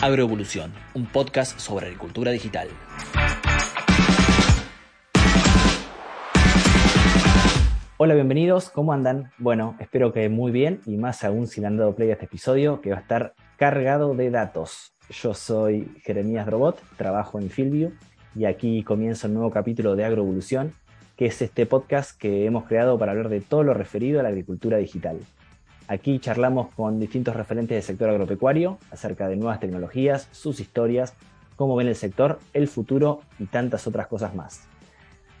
Agroevolución, un podcast sobre agricultura digital. Hola, bienvenidos, ¿cómo andan? Bueno, espero que muy bien y más aún si le han dado play a este episodio que va a estar cargado de datos. Yo soy Jeremías Robot, trabajo en Fieldview y aquí comienza un nuevo capítulo de Agroevolución, que es este podcast que hemos creado para hablar de todo lo referido a la agricultura digital. Aquí charlamos con distintos referentes del sector agropecuario acerca de nuevas tecnologías, sus historias, cómo ven el sector, el futuro y tantas otras cosas más.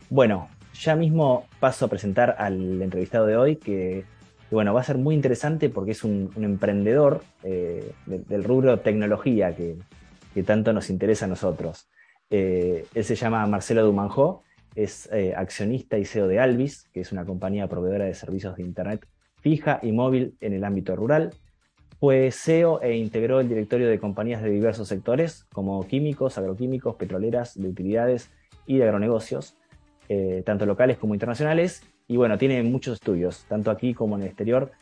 Bueno, ya mismo paso a presentar al entrevistado de hoy, que, bueno, va a ser muy interesante porque es un, emprendedor eh, del rubro tecnología que, tanto nos interesa a nosotros. Eh, él se llama Marcelo Dumanjó, es eh, accionista y CEO de Alvis, que es una compañía proveedora de servicios de Internet fija y móvil en el ámbito rural. Fue CEO e integró el directorio de compañías de diversos sectores, como químicos, agroquímicos, petroleras, de utilidades y de agronegocios eh, tanto locales como internacionales. Y bueno, tiene muchos estudios, tanto aquí como en el exterior,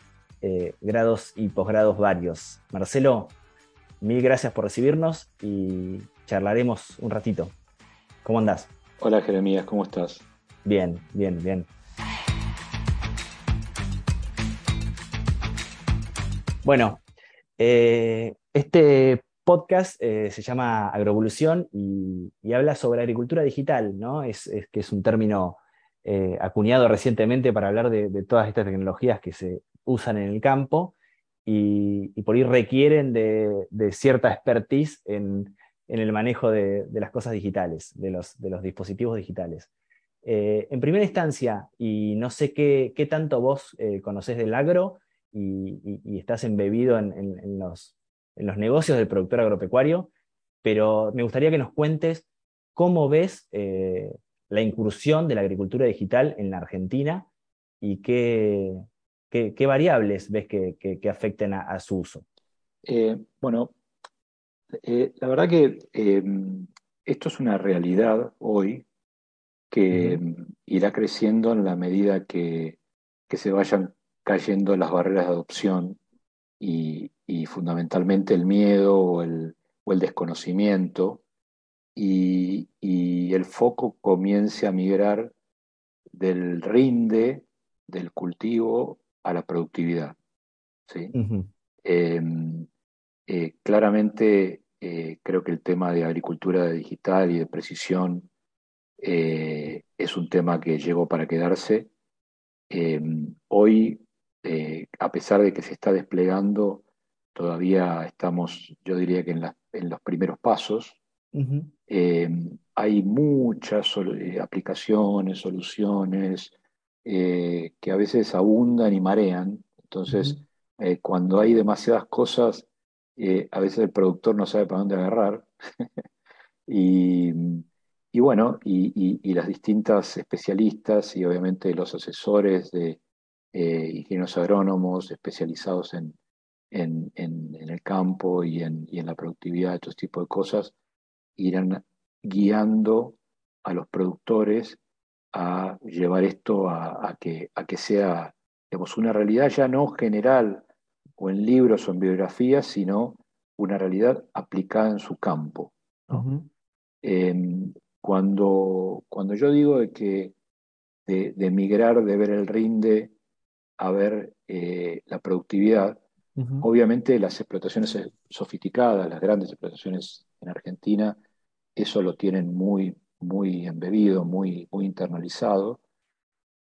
eh, grados y posgrados varios. Marcelo, mil gracias por recibirnos y charlaremos un ratito. ¿Cómo andás? Hola Jeremías, ¿cómo estás? Bien, bien, bien. Bueno, eh, este podcast eh, se llama Agroevolución y, habla sobre agricultura digital, ¿no? Es, que es un término eh, acuñado recientemente para hablar de, todas estas tecnologías que se usan en el campo y, por ahí requieren de, cierta expertise en, el manejo de, las cosas digitales, de los, dispositivos digitales. Eh, en primera instancia, y no sé qué, tanto vos conocés del agro y, estás embebido en los en los negocios del productor agropecuario, pero me gustaría que nos cuentes cómo ves eh, la incursión de la agricultura digital en la Argentina y qué, qué, variables ves que, afecten a, su uso. Eh, bueno, eh, la verdad que em, esto es una realidad hoy que em, irá creciendo en la medida que, que se vayan cayendo las barreras de adopción y, fundamentalmente el miedo o el, desconocimiento y, el foco comience a migrar del rinde, del cultivo, a la productividad. ¿sí? Em, eh, claramente eh, creo que el tema de agricultura digital y de precisión eh, es un tema que llegó para quedarse. Em, hoy eh, a pesar de que se está desplegando, todavía estamos, yo diría que en, los primeros pasos. Eh, hay muchas eh, aplicaciones, soluciones que a veces abundan y marean. Entonces, cuando hay demasiadas cosas, a veces el productor no sabe para dónde agarrar. y, bueno, y, y, las distintas especialistas y obviamente los asesores de, eh, ingenieros agrónomos especializados en, en, el campo y en, y en la productividad, todo este tipo de cosas, irán guiando a los productores a llevar esto a, que, a que sea digamos, una realidad ya no general o en libros o en biografías, sino una realidad aplicada en su campo. Em, cuando, cuando yo digo de que de, de, migrar, de ver el rinde a ver eh, la productividad. Obviamente las explotaciones sofisticadas, las grandes explotaciones en Argentina, eso lo tienen muy, muy embebido, muy, muy internalizado,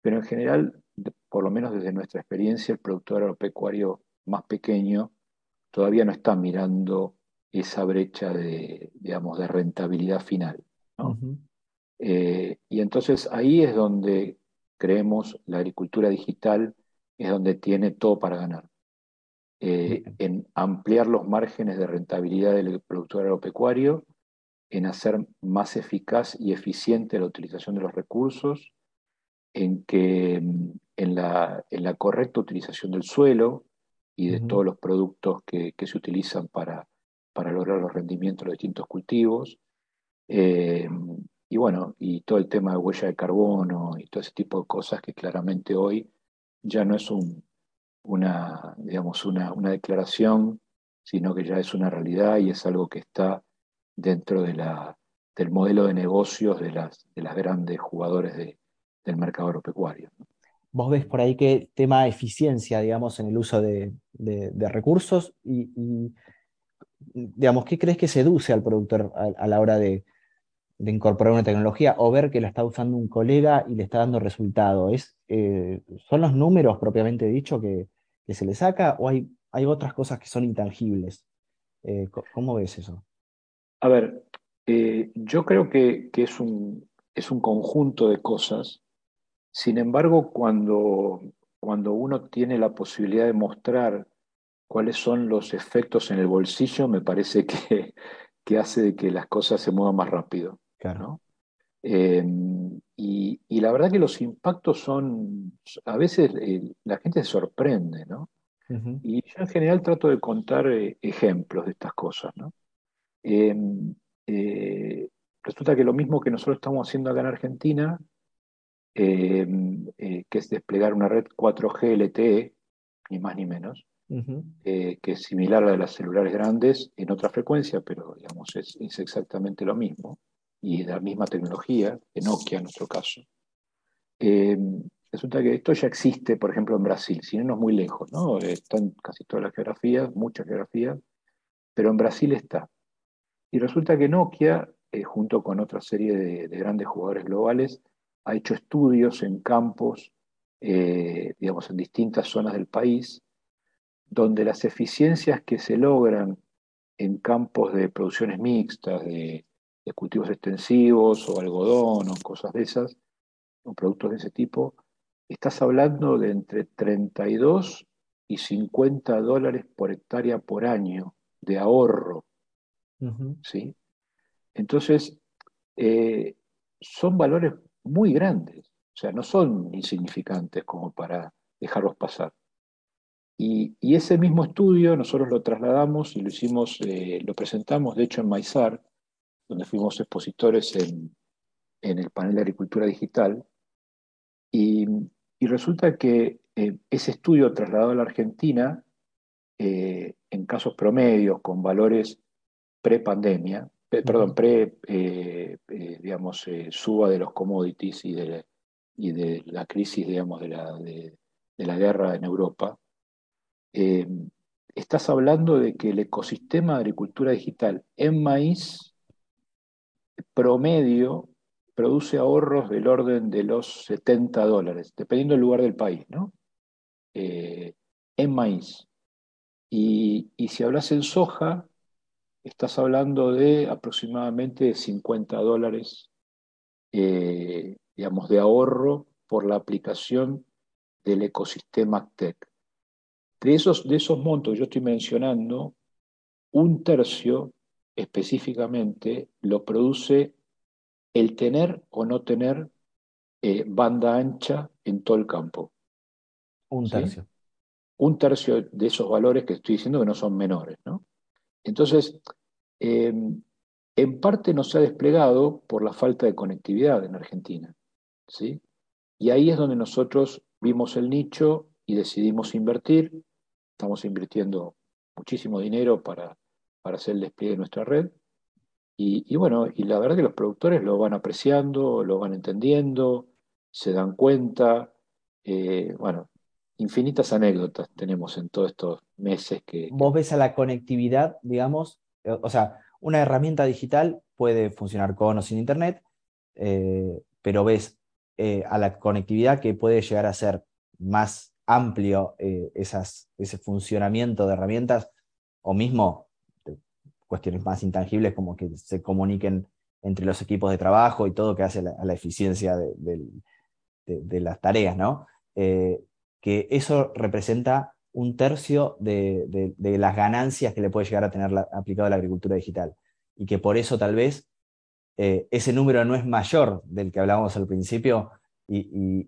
pero en general, por lo menos desde nuestra experiencia, el productor agropecuario más pequeño todavía no está mirando esa brecha de, digamos, de rentabilidad final. Eh, y entonces ahí es donde creemos la agricultura digital es donde tiene todo para ganar. Eh, en ampliar los márgenes de rentabilidad del productor agropecuario, en hacer más eficaz y eficiente la utilización de los recursos, en que mm, en la, en la correcta utilización del suelo y de todos los productos que, se utilizan para, para, lograr los rendimientos de los distintos cultivos. Eh, y bueno, y todo el tema de huella de carbono y todo ese tipo de cosas que claramente hoy ya no es una, digamos, una, declaración sino que ya es una realidad y es algo que está dentro de del modelo de negocios de las, de las grandes jugadores del mercado agropecuario. Vos ves por ahí que tema eficiencia, digamos, en el uso de, recursos y, digamos, ¿qué crees que seduce al productor a, la hora de, incorporar una tecnología o ver que la está usando un colega y le está dando resultado? ¿Es, eh, ¿Son los números propiamente dicho que, se le saca o hay, hay otras cosas que son intangibles? Eh, ¿Cómo ves eso? A ver, eh, yo creo que, es, un, es un conjunto de cosas. Sin embargo, cuando, cuando uno tiene la posibilidad de mostrar cuáles son los efectos en el bolsillo, me parece que, que hace de que las cosas se muevan más rápido. Claro. Em, y, la verdad que los impactos son, a veces eh, la gente se sorprende, ¿no? Y yo en general trato de contar eh, ejemplos de estas cosas, ¿no? Eh, resulta que lo mismo que nosotros estamos haciendo acá en Argentina, que es desplegar una red 4G LTE, ni más ni menos, que es similar a la de las celulares grandes en otra frecuencia, pero digamos es, es exactamente lo mismo y de la misma tecnología, de Nokia en nuestro caso. Eh, resulta que esto ya existe, por ejemplo, en Brasil, si no es muy lejos, ¿no? Están casi todas las geografías, muchas geografías, pero en Brasil está. Y resulta que Nokia, eh, junto con otra serie de, grandes jugadores globales, ha hecho estudios en campos, eh, digamos, en distintas zonas del país, donde las eficiencias que se logran en campos de producciones mixtas, de de cultivos extensivos o algodón o cosas de esas, o productos de ese tipo, estás hablando de entre 32 y 50 dólares por hectárea por año de ahorro. ¿sí? Entonces, eh, son valores muy grandes, o sea, no son insignificantes como para dejarlos pasar. Y, ese mismo estudio nosotros lo trasladamos y lo hicimos, eh, lo presentamos, de hecho, en Maizar, donde fuimos expositores en, el panel de agricultura digital. Y, resulta que eh, ese estudio trasladado a la Argentina, eh, en casos promedios con valores pre-pandemia, perdón, pre, eh, digamos, suba de los commodities y de, y de la crisis, digamos, de la, de la guerra en Europa, estás hablando de que el ecosistema de agricultura digital en maíz promedio produce ahorros del orden de los 70 dólares, dependiendo del lugar del país, ¿no? Eh, en maíz. Y, si hablas en soja, estás hablando de aproximadamente 50 dólares, eh, digamos, de ahorro por la aplicación del ecosistema TEC. De esos, de esos montos que yo estoy mencionando, un tercio específicamente lo produce el tener o no tener eh, banda ancha en todo el campo. Un tercio. Un tercio de esos valores que estoy diciendo que no son menores. ¿no? Entonces, em, en parte no se ha desplegado por la falta de conectividad en Argentina. ¿sí? Y ahí es donde nosotros vimos el nicho y decidimos invertir. Estamos invirtiendo muchísimo dinero para para hacer el despliegue de nuestra red. Y, bueno, y la verdad que los productores lo van apreciando, lo van entendiendo, se dan cuenta. Eh, bueno, infinitas anécdotas tenemos en todos estos meses que... Vos ves a la conectividad, digamos, eh, o sea, una herramienta digital puede funcionar con o sin Internet, eh, pero ves a la conectividad que puede llegar a ser más amplio ese funcionamiento de herramientas, o mismo cuestiones más intangibles como que se comuniquen entre los equipos de trabajo y todo que hace a la eficiencia de, las tareas, ¿no? Eh, que eso representa un tercio de, las ganancias que le puede llegar a tener aplicado a la agricultura digital. Y que por eso tal vez eh, ese número no es mayor del que hablábamos al principio. Y,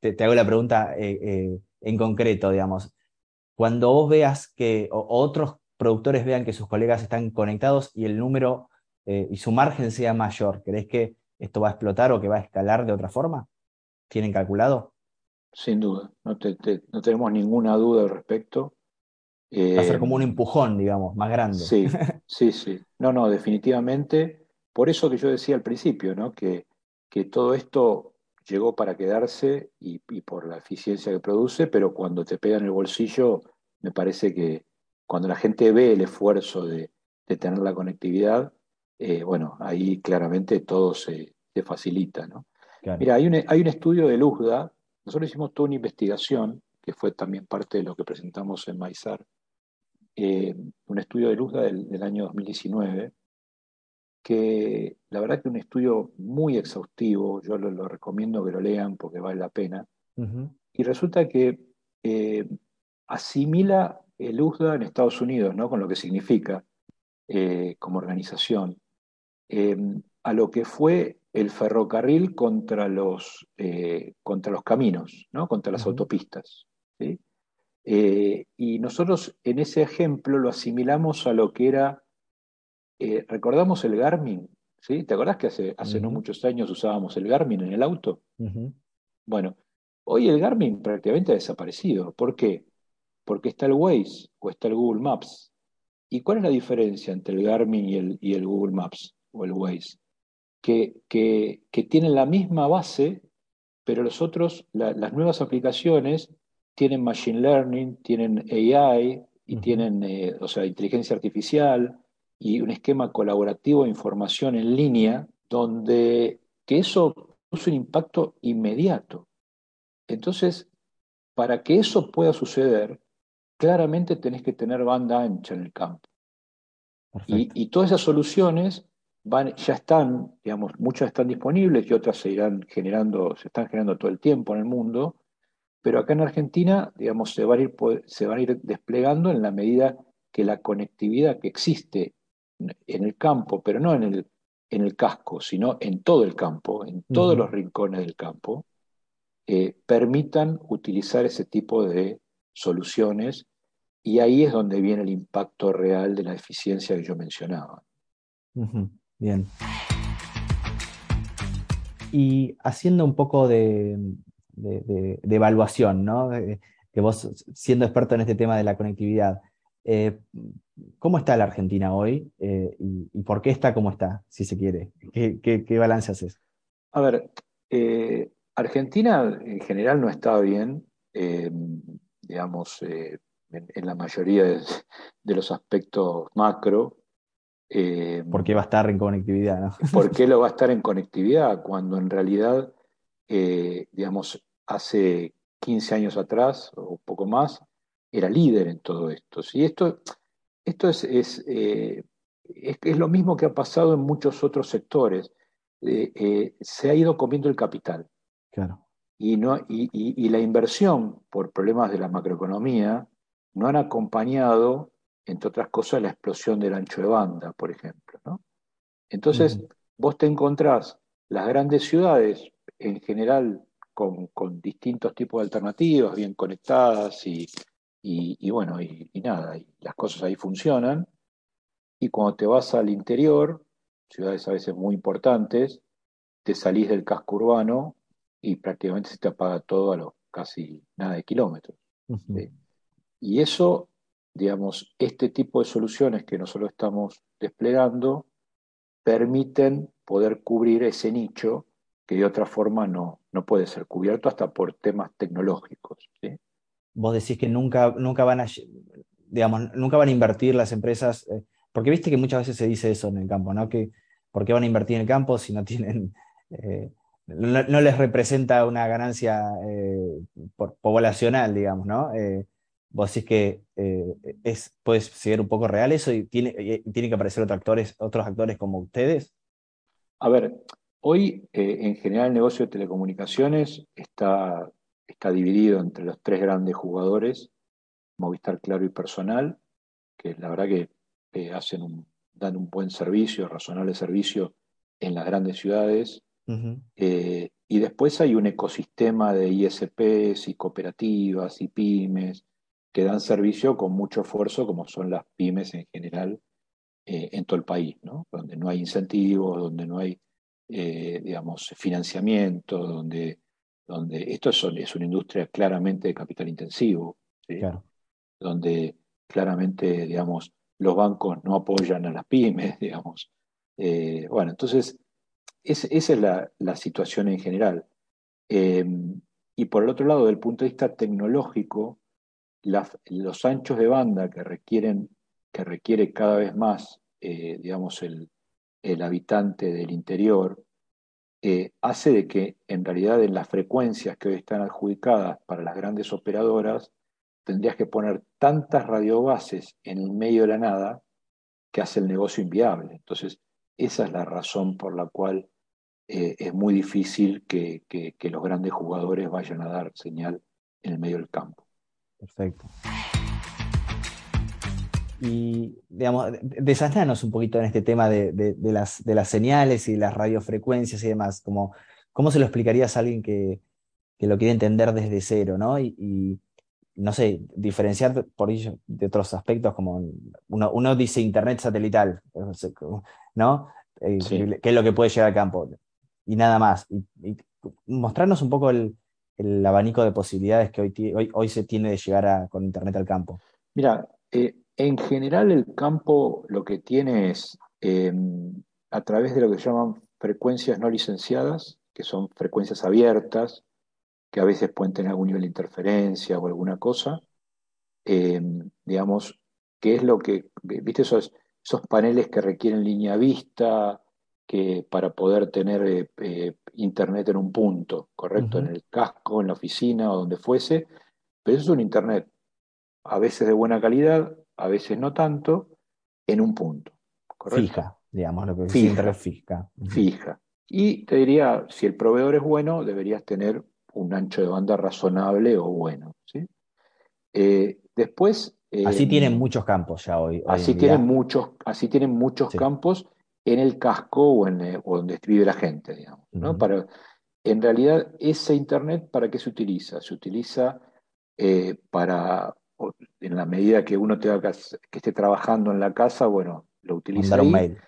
te, hago la pregunta eh, en concreto, digamos, cuando vos veas que otros productores vean que sus colegas están conectados y el número eh, y su margen sea mayor? ¿Crees que esto va a explotar o que va a escalar de otra forma? ¿Tienen calculado? Sin duda, no, tenemos ninguna duda al respecto. Va a ser como un empujón, digamos, más grande. Sí, sí, sí. No, no, definitivamente. Por eso que yo decía al principio, ¿no? Que, que todo esto llegó para quedarse y, por la eficiencia que produce, pero cuando te pega en el bolsillo, me parece que cuando la gente ve el esfuerzo de, tener la conectividad, eh, bueno, ahí claramente todo se, facilita, ¿no? Mira, hay un, hay un estudio de Luzda, nosotros hicimos toda una investigación, que fue también parte de lo que presentamos en Maizar, eh, un estudio de Luzda del, año 2019, que la verdad que un estudio muy exhaustivo, yo lo, recomiendo que lo lean porque vale la pena, y resulta que eh, asimila el USDA en Estados Unidos, ¿no? con lo que significa eh, como organización, a lo que fue el ferrocarril contra los, contra los caminos, ¿no? contra las autopistas. ¿sí? Eh, y nosotros en ese ejemplo lo asimilamos a lo que era, eh, recordamos el Garmin, ¿sí? ¿Te acordás que hace, hace no muchos años usábamos el Garmin en el auto? Bueno, hoy el Garmin prácticamente ha desaparecido. ¿Por qué? Porque está el Waze o está el Google Maps. ¿Y cuál es la diferencia entre el Garmin y el, y el Google Maps o el Waze? Que, que, que tienen la misma base, pero los otros, las nuevas aplicaciones tienen machine learning, tienen AI y tienen, eh, o sea, inteligencia artificial y un esquema colaborativo de información en línea donde que eso produce un impacto inmediato. Entonces, para que eso pueda suceder, claramente tenés que tener banda ancha en el campo. Y, todas esas soluciones van, ya están, digamos, muchas están disponibles y otras se irán generando, se están generando todo el tiempo en el mundo, pero acá en Argentina, digamos, se van a ir, se van a ir desplegando en la medida que la conectividad que existe en el campo, pero no en el, en el casco, sino en todo el campo, en todos los rincones del campo, eh, permitan utilizar ese tipo de soluciones y ahí es donde viene el impacto real de la eficiencia que yo mencionaba. Bien. Y haciendo un poco de, de, evaluación, ¿no? que vos, siendo experto en este tema de la conectividad, eh, ¿cómo está la Argentina hoy eh, y, por qué está como está, si se quiere? ¿Qué, balance haces? A ver, eh, Argentina en general no está bien, digamos, en, la mayoría de, los aspectos macro. ¿Por qué va a estar en conectividad? ¿no? ¿Por qué lo va a estar en conectividad cuando en realidad, digamos, hace 15 años atrás o poco más, era líder en todo esto. ¿sí? Esto, esto es, eh, es, es, lo mismo que ha pasado en muchos otros sectores. Eh, eh, se ha ido comiendo el capital. Claro. Y, no, y, y, la inversión, por problemas de la macroeconomía, no han acompañado, entre otras cosas, la explosión del ancho de banda, por ejemplo. ¿no? Entonces, vos te encontrás las grandes ciudades, en general con, distintos tipos de alternativas, bien conectadas y, y, bueno, y, nada, y las cosas ahí funcionan. Y cuando te vas al interior, ciudades a veces muy importantes, te salís del casco urbano y prácticamente se te apaga todo a los casi nada de kilómetros. Y eso, digamos, este tipo de soluciones que nosotros estamos desplegando permiten poder cubrir ese nicho que de otra forma no, no puede ser cubierto hasta por temas tecnológicos. Vos decís que nunca, nunca, van a, digamos, nunca van a invertir las empresas, eh, porque viste que muchas veces se dice eso en el campo, ¿no? Que, ¿Por qué van a invertir en el campo si no tienen... Eh, no, les representa una ganancia eh, poblacional, digamos, ¿no? vos decís que es, puede ser un poco real eso y tiene, tiene que aparecer otros actores, otros actores como ustedes. A ver, Hoy, eh, en general, el negocio de telecomunicaciones está, está dividido entre los tres grandes jugadores, Movistar, Claro y Personal, que la verdad que eh, hacen un, dan un buen servicio, razonable servicio en las grandes ciudades. Eh, y después hay un ecosistema de ISPs y cooperativas y pymes que dan servicio con mucho esfuerzo, como son las pymes en general en todo el país, ¿no? donde no hay incentivos, donde no hay eh, digamos, financiamiento, donde, donde esto es, es, una industria claramente de capital intensivo, donde claramente, digamos, los bancos no apoyan a las pymes, digamos. Eh, bueno, entonces, esa es la, situación en general. Em, y por el otro lado, del punto de vista tecnológico, los anchos de banda que requieren, que requiere cada vez más, eh, digamos, el, el, habitante del interior, eh, hace de que en realidad en las frecuencias que hoy están adjudicadas para las grandes operadoras, tendrías que poner tantas radiobases en el medio de la nada que hace el negocio inviable. Entonces, esa es la razón por la cual eh, es muy difícil que, los grandes jugadores vayan a dar señal en el medio del campo. Perfecto. Y, digamos, desaslanos un poquito en este tema de, las, de las señales y las radiofrecuencias y demás. Como, ¿Cómo se lo explicarías a alguien que, lo quiere entender desde cero, ¿no? y, no sé, diferenciar por ello de otros aspectos, como uno, dice Internet satelital, ¿no? Eh, ¿Qué es lo que puede llegar al campo? Y nada más. Mostrarnos un poco el, abanico de posibilidades que hoy, hoy, se tiene de llegar con Internet al campo. Mira, eh, en general el campo lo que tiene es, em, a través de lo que llaman frecuencias no licenciadas, que son frecuencias abiertas, que a veces pueden tener algún nivel de interferencia o alguna cosa. Eh, digamos, ¿qué es lo que, viste esos, esos paneles que requieren línea vista, que para poder tener eh, eh, internet en un punto, ¿correcto? En el casco, en la oficina o donde fuese, pero eso es un internet, a veces de buena calidad, a veces no tanto, en un punto. Fija, digamos, lo que fija, fija. Fija. Y te diría, si el proveedor es bueno, deberías tener un ancho de banda razonable o bueno. ¿sí? Eh, después... así eh, tienen muchos campos ya hoy. así, tienen muchos, así tienen muchos campos en el casco o, en, eh, donde vive la gente, digamos. ¿no? Para, en realidad, ese Internet, ¿para qué se utiliza? Se utiliza para, en la medida que uno tenga que, esté trabajando en la casa, bueno, lo utiliza. Mandar un mail.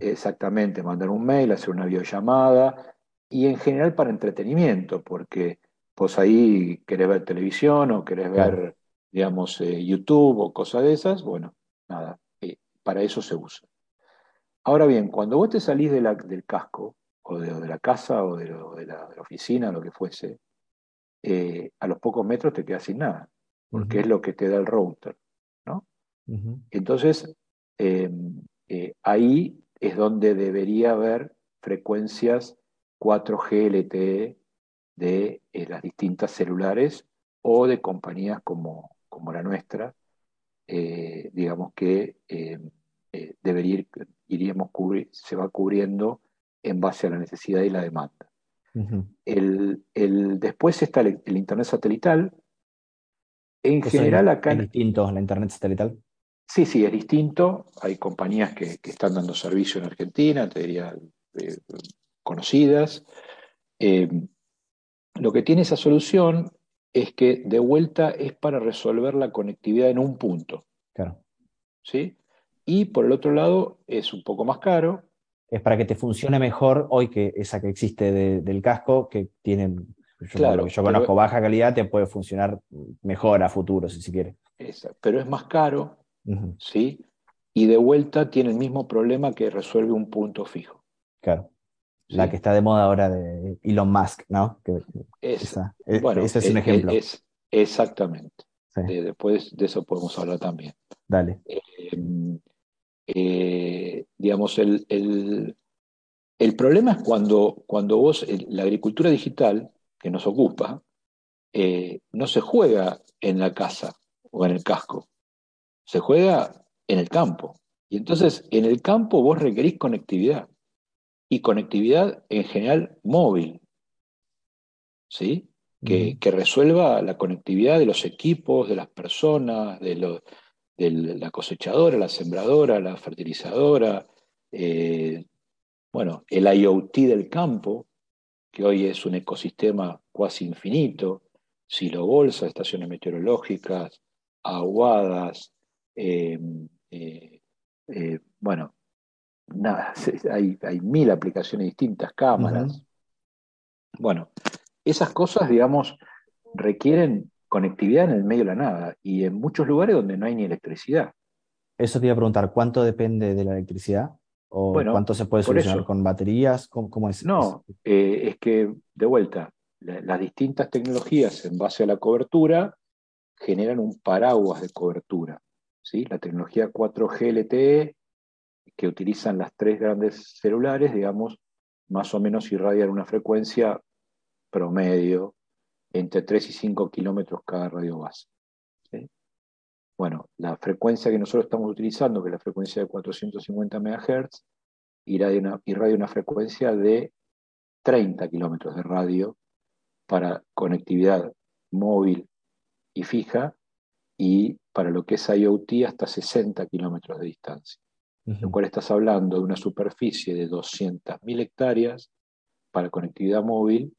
Exactamente, mandar un mail, hacer una videollamada, y en general para entretenimiento, porque pues ahí querés ver televisión o querés ver, digamos, eh, YouTube o cosas de esas, bueno, nada, eh, para eso se usa. Ahora bien, cuando vos te salís de la, del casco, o de, la casa, o de, la, oficina, lo que fuese, eh, a los pocos metros te quedas sin nada, porque es lo que te da el router, ¿no? Entonces, ahí es donde debería haber frecuencias 4G LTE de eh, las distintas celulares o de compañías como, como la nuestra, eh, digamos que eh, debería iríamos cubrir, se va cubriendo en base a la necesidad y la demanda. el, después está el, Internet satelital. En general acá... ¿Es distinto la Internet satelital? Sí, sí, es distinto. Hay compañías que, que están dando servicio en Argentina, te diría conocidas. Eh, lo que tiene esa solución es que de vuelta es para resolver la conectividad en un punto. Claro. ¿Sí? Y por el otro lado es un poco más caro. Es para que te funcione mejor hoy que esa que existe del casco, que tiene, yo, claro, yo conozco baja calidad, te puede funcionar mejor a futuro, si se quiere. pero es más caro, ¿sí? Y de vuelta tiene el mismo problema que resuelve un punto fijo. Claro. La que está de moda ahora de Elon Musk, ¿no? esa, e, bueno, ese es, un ejemplo. exactamente. después de eso podemos hablar también. Dale. Em, eh, digamos, el, el, problema es cuando, cuando vos, la agricultura digital que nos ocupa, eh, no se juega en la casa o en el casco, se juega en el campo. Y entonces, en el campo vos requerís conectividad y conectividad en general móvil, ¿sí? Que, resuelva la conectividad de los equipos, de las personas, de, de la cosechadora, la sembradora, la fertilizadora, eh, bueno, el IoT del campo, que hoy es un ecosistema cuasi infinito, silo bolsa, estaciones meteorológicas, aguadas, eh, eh, bueno, nada, hay, mil aplicaciones distintas, cámaras. Bueno, esas cosas, digamos, requieren conectividad en el medio de la nada y en muchos lugares donde no hay ni electricidad. Eso te iba a preguntar, ¿cuánto depende de la electricidad? ¿O cuánto se puede solucionar con baterías? ¿Cómo, es? No, eh, es que, de vuelta, las distintas tecnologías en base a la cobertura generan un paraguas de cobertura. ¿sí? La tecnología 4G LTE, que utilizan las tres grandes celulares, digamos, más o menos irradian una frecuencia promedio entre 3 y 5 kilómetros cada radio base. Bueno, la frecuencia que nosotros estamos utilizando, que es la frecuencia de 450 MHz, irradia una, irradia una frecuencia de 30 kilómetros de radio para conectividad móvil y fija y para lo que es IoT hasta 60 kilómetros de distancia. Lo cual estás hablando de una superficie de 200.000 hectáreas para conectividad móvil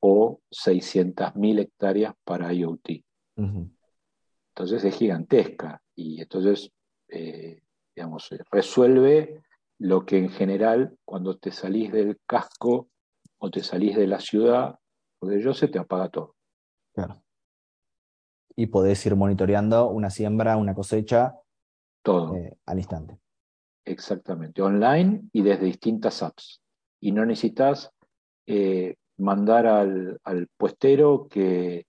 o 600.000 hectáreas para IoT. Entonces es gigantesca y entonces, eh, digamos, resuelve lo que en general cuando te salís del casco o te salís de la ciudad, porque yo se te apaga todo. Claro. Y podés ir monitoreando una siembra, una cosecha. Todo. Eh, al instante. Exactamente, online y desde distintas apps. Y no necesitas eh, mandar al, puestero que,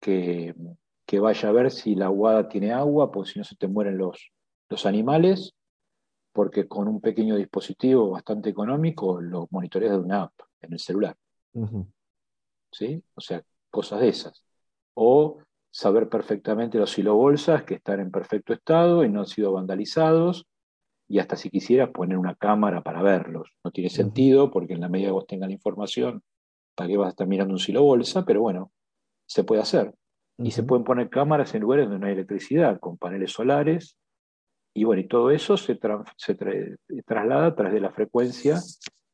que, vaya a ver si la aguada tiene agua, porque si no se te mueren los, los animales, porque con un pequeño dispositivo bastante económico lo monitoreas de una app en el celular. ¿Sí? O sea, cosas de esas. O saber perfectamente los silobolsas que están en perfecto estado y no han sido vandalizados y hasta si quisieras poner una cámara para verlos. No tiene sentido porque en la medida que vos tengas la información, ¿para qué vas a estar mirando un silo bolsa? Pero bueno, se puede hacer. Y se pueden poner cámaras en lugares donde no hay electricidad, con paneles solares. Y bueno, y todo eso se, traslada a través de la frecuencia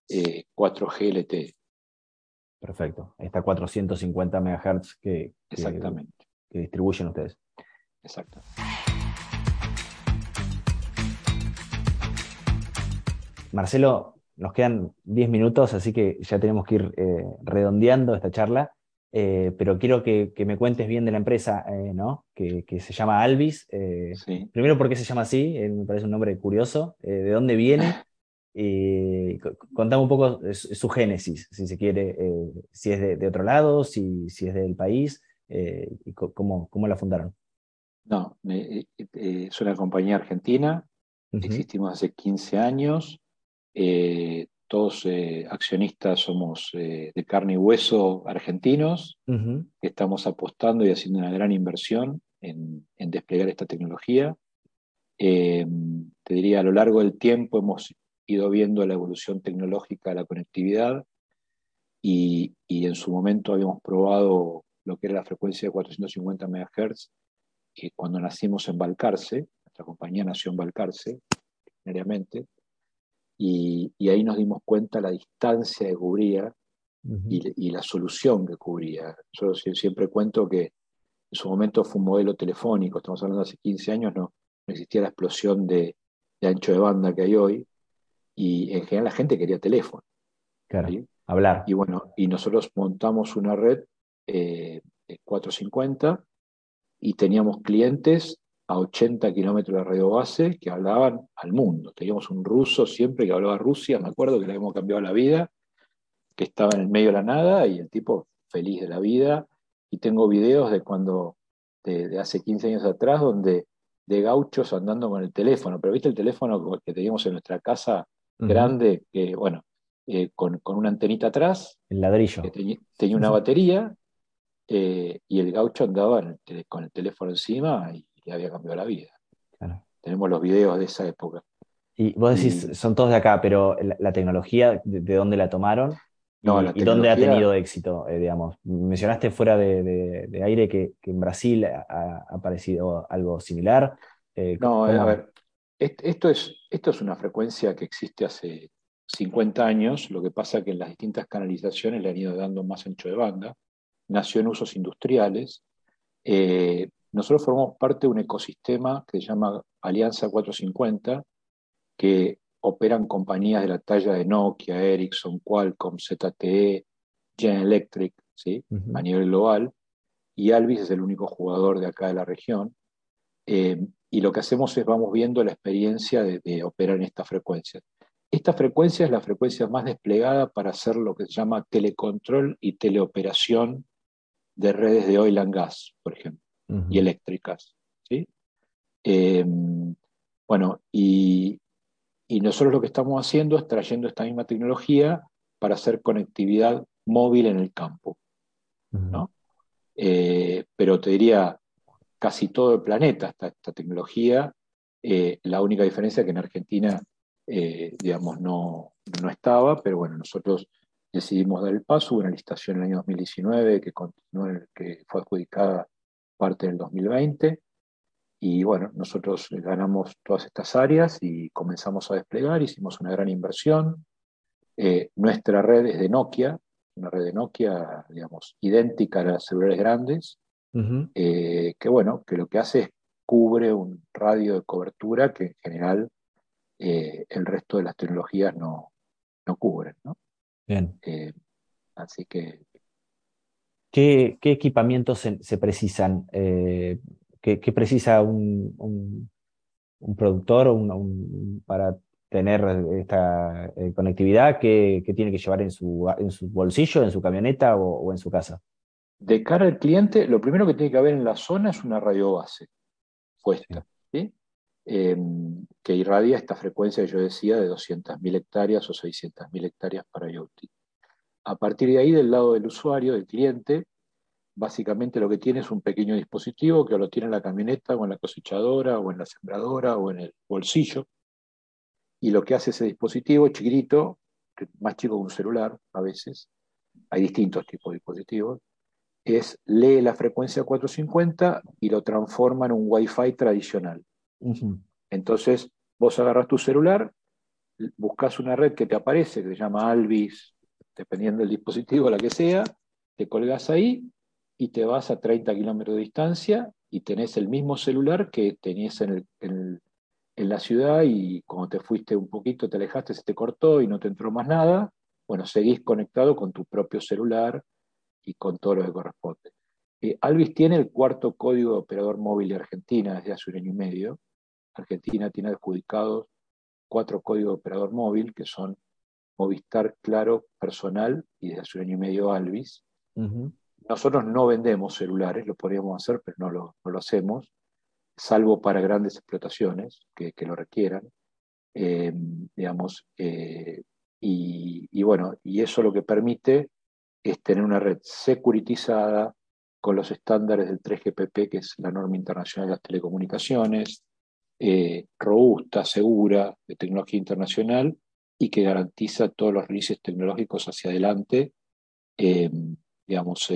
4G eh, LTE. Perfecto. Está 450 MHz que, Exactamente. que distribuyen ustedes. Exacto. Marcelo, nos quedan 10 minutos, así que ya tenemos que ir eh, redondeando esta charla, eh, pero quiero que, me cuentes bien de la empresa, eh, ¿no? Que, se llama Alvis. Primero, ¿por qué se llama así? me parece un nombre curioso. ¿De dónde viene? Y contame un poco su, génesis, si se quiere, si es de, otro lado, si, si es del país, y cómo, cómo, la fundaron. No, es una compañía argentina, existimos hace 15 años, eh, todos eh, accionistas somos eh, de carne y hueso argentinos, estamos apostando y haciendo una gran inversión en, desplegar esta tecnología. te diría, a lo largo del tiempo hemos ido viendo la evolución tecnológica de la conectividad y, y en su momento habíamos probado lo que era la frecuencia de 450 MHz cuando nacimos en Balcarce, nuestra compañía nació en Balcarce, necesariamente, y, ahí nos dimos cuenta la distancia que cubría y, la solución que cubría. Yo siempre cuento que en su momento fue un modelo telefónico, estamos hablando de hace 15 años, no, existía la explosión de, ancho de banda que hay hoy, y en general la gente quería teléfono. Claro, hablar. Y bueno, y nosotros montamos una red eh, 450 y teníamos clientes a 80 kilómetros de radio base que hablaban al mundo. Teníamos un ruso siempre que hablaba Rusia, me acuerdo que le habíamos cambiado la vida, que estaba en el medio de la nada y el tipo feliz de la vida. Y tengo videos de cuando, de, hace 15 años atrás, donde de gauchos andando con el teléfono, pero viste el teléfono que teníamos en nuestra casa grande, que bueno, eh, con, una antenita atrás, el ladrillo. Que tenía una batería, eh, y el gaucho andaba con el teléfono encima y le había cambiado la vida. Tenemos los videos de esa época. Y vos decís, son todos de acá, pero la, tecnología, ¿de, dónde la tomaron? y, dónde ha tenido éxito, eh, digamos? Mencionaste fuera de, aire que, en Brasil ha, aparecido algo similar. Eh, no, a ver, esto es, esto es una frecuencia que existe hace 50 años, lo que pasa es que en las distintas canalizaciones le han ido dando más ancho de banda, nació en usos industriales, eh, nosotros formamos parte de un ecosistema que se llama Alianza 450, que operan compañías de la talla de Nokia, Ericsson, Qualcomm, ZTE, General Electric, ¿sí? a nivel global. y Alvis es el único jugador de acá de la región. Eh, y lo que hacemos es vamos viendo la experiencia de, operar en esta frecuencia. Esta frecuencia es la frecuencia más desplegada para hacer lo que se llama telecontrol y teleoperación de redes de oil and gas, por ejemplo, y eléctricas. ¿sí? Eh, bueno, y, y nosotros lo que estamos haciendo es trayendo esta misma tecnología para hacer conectividad móvil en el campo. ¿no? Eh, pero te diría, casi todo el planeta está esta tecnología. Eh, la única diferencia es que en Argentina, eh, digamos, no, no, estaba, pero bueno, nosotros decidimos dar el paso. Hubo una licitación en el año 2019 que, continuó, que fue adjudicada parte del 2020. Y bueno, nosotros ganamos todas estas áreas y comenzamos a desplegar, hicimos una gran inversión. nuestra red es de Nokia, una red de Nokia, digamos, idéntica a las celulares grandes, eh, que bueno, que lo que hace es cubre un radio de cobertura que en general eh, el resto de las tecnologías no, no cubren, ¿no? Bien. Eh, así que... ¿Qué, qué equipamientos se, precisan? ¿qué, precisa un, productor para tener esta eh, conectividad que, tiene que llevar en su, bolsillo, en su camioneta o, en su casa? De cara al cliente, lo primero que tiene que haber en la zona es una radio base puesta, em, que irradia esta frecuencia que yo decía de 200.000 hectáreas o 600.000 hectáreas para IoT. A partir de ahí, del lado del usuario, del cliente, básicamente lo que tiene es un pequeño dispositivo que lo tiene en la camioneta o en la cosechadora o en la sembradora o en el bolsillo, y lo que hace ese dispositivo chiquitito, más chico que un celular a veces, hay distintos tipos de dispositivos, es lee la frecuencia 450 y lo transforma en un Wi-Fi tradicional. Entonces, vos agarras tu celular, buscas una red que te aparece, que se llama Alvis, dependiendo del dispositivo, la que sea, te colgas ahí y te vas a 30 kilómetros de distancia y tenés el mismo celular que tenías en la ciudad y cuando te fuiste un poquito, te alejaste, se te cortó y no te entró más nada, bueno, seguís conectado con tu propio celular y con todo lo que corresponde. Eh, Alvis tiene el cuarto código de operador móvil de Argentina desde hace un año y medio. Argentina tiene adjudicados cuatro códigos de operador móvil que son Movistar, Claro, Personal y desde hace un año y medio Alvis. Nosotros no vendemos celulares, lo podríamos hacer, pero no lo, no lo hacemos salvo para grandes explotaciones que, lo requieran, eh, digamos, eh, y, bueno, y eso lo que permite es tener una red securitizada con los estándares del 3GPP, que es la norma internacional de las telecomunicaciones, eh, robusta, segura, de tecnología internacional y que garantiza todos los releases tecnológicos hacia adelante, digamos,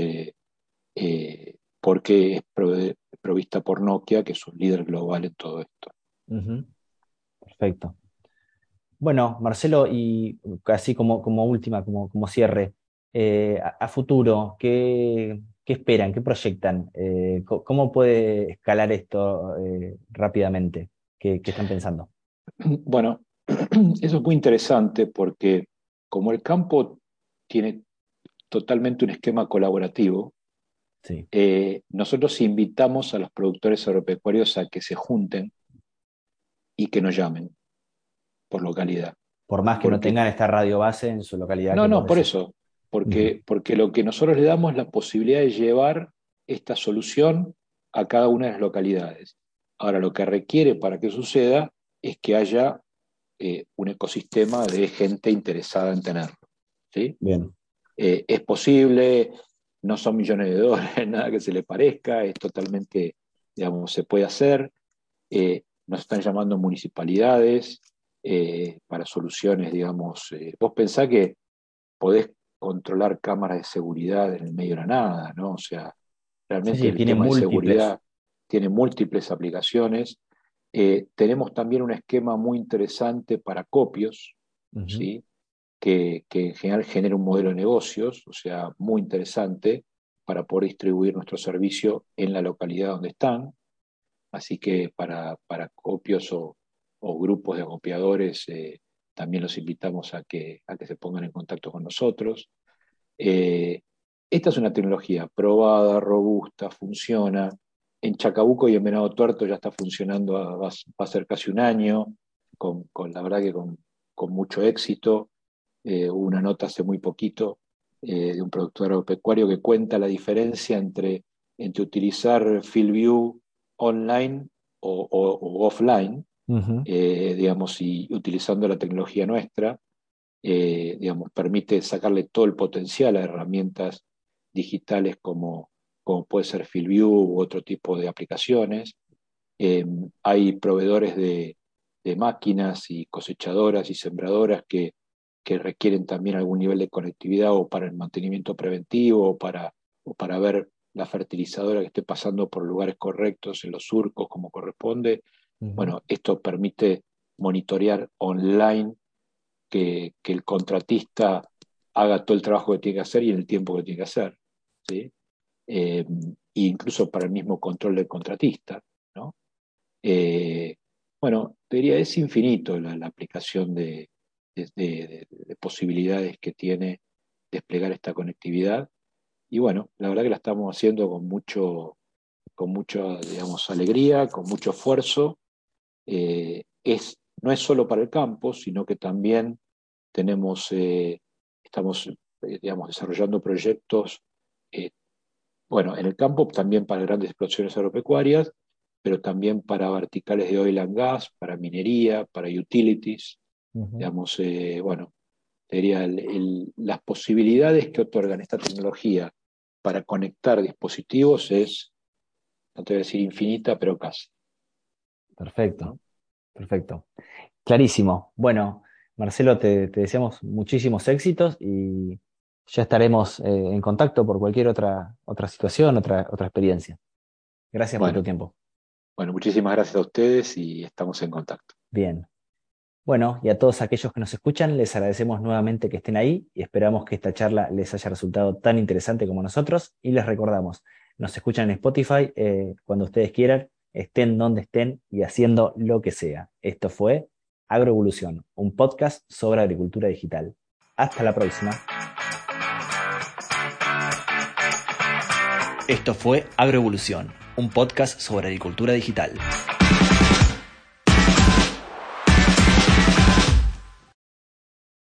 porque es provista por Nokia, que es un líder global en todo esto. Perfecto. Bueno, Marcelo, y casi como, como última, como, como cierre, eh, a, futuro, ¿qué, esperan? ¿Qué proyectan? Eh, ¿Cómo puede escalar esto eh, rápidamente? ¿Qué, están pensando? Bueno, eso es muy interesante porque como el campo tiene totalmente un esquema colaborativo, eh, nosotros invitamos a los productores agropecuarios a que se junten y que nos llamen por localidad. Por más que no tengan esta radio base en su localidad. No, no, por eso. Porque, porque lo que nosotros le damos es la posibilidad de llevar esta solución a cada una de las localidades. Ahora, lo que requiere para que suceda es que haya eh, un ecosistema de gente interesada en tenerlo. ¿sí? Bien. Eh, es posible, no son millones de dólares, nada que se le parezca, es totalmente, digamos, se puede hacer. Eh, nos están llamando municipalidades eh, para soluciones, digamos. Vos pensás que podés controlar cámaras de seguridad en el medio de la nada, ¿no? O sea, realmente el tiene tema de seguridad tiene múltiples aplicaciones. Tenemos también un esquema muy interesante para copios, ¿sí? que, en general genera un modelo de negocios, o sea, muy interesante para poder distribuir nuestro servicio en la localidad donde están. Así que para, para copios o, grupos de acopiadores eh, también los invitamos a que, a que se pongan en contacto con nosotros. Eh, esta es una tecnología probada, robusta, funciona. En Chacabuco y en Venado Tuerto ya está funcionando, va, a ser casi un año, con, la verdad que con, mucho éxito. Eh, hubo una nota hace muy poquito eh, de un productor agropecuario que cuenta la diferencia entre, entre utilizar FieldView online o, offline, eh, digamos, y utilizando la tecnología nuestra, digamos, permite sacarle todo el potencial a herramientas digitales como, como puede ser FieldView u otro tipo de aplicaciones. hay proveedores de, de máquinas y cosechadoras y sembradoras que que requieren también algún nivel de conectividad o para el mantenimiento preventivo o para, o para ver la fertilizadora que esté pasando por lugares correctos en los surcos como corresponde. Bueno, esto permite monitorear online que, el contratista haga todo el trabajo que tiene que hacer y en el tiempo que tiene que hacer. ¿sí? Eh, incluso para el mismo control del contratista. ¿no? Eh, bueno, diría, es infinito la aplicación de, de, posibilidades que tiene desplegar esta conectividad. Y bueno, la verdad que la estamos haciendo con mucho, con mucha, digamos, alegría, con mucho esfuerzo. Eh, es, no es solo para el campo, sino que también tenemos, eh, estamos, eh, digamos, desarrollando proyectos, bueno, en el campo también para grandes explotaciones agropecuarias, pero también para verticales de oil and gas, para minería, para utilities. Digamos, eh, bueno, sería las posibilidades que otorgan esta tecnología para conectar dispositivos es, no te voy a decir infinita, pero casi. Perfecto, perfecto. Clarísimo. Bueno, Marcelo, te, deseamos muchísimos éxitos y ya estaremos eh, en contacto por cualquier otra, otra situación, otra, otra experiencia. Gracias por tu tiempo. Bueno, muchísimas gracias a ustedes y estamos en contacto. Bien. Bueno, y a todos aquellos que nos escuchan, les agradecemos nuevamente que estén ahí y esperamos que esta charla les haya resultado tan interesante como nosotros. Y les recordamos, nos escuchan en Spotify eh, cuando ustedes quieran, estén donde estén y haciendo lo que sea. Esto fue Agroevolución, un podcast sobre agricultura digital. Hasta la próxima. Esto fue Agroevolución, un podcast sobre agricultura digital.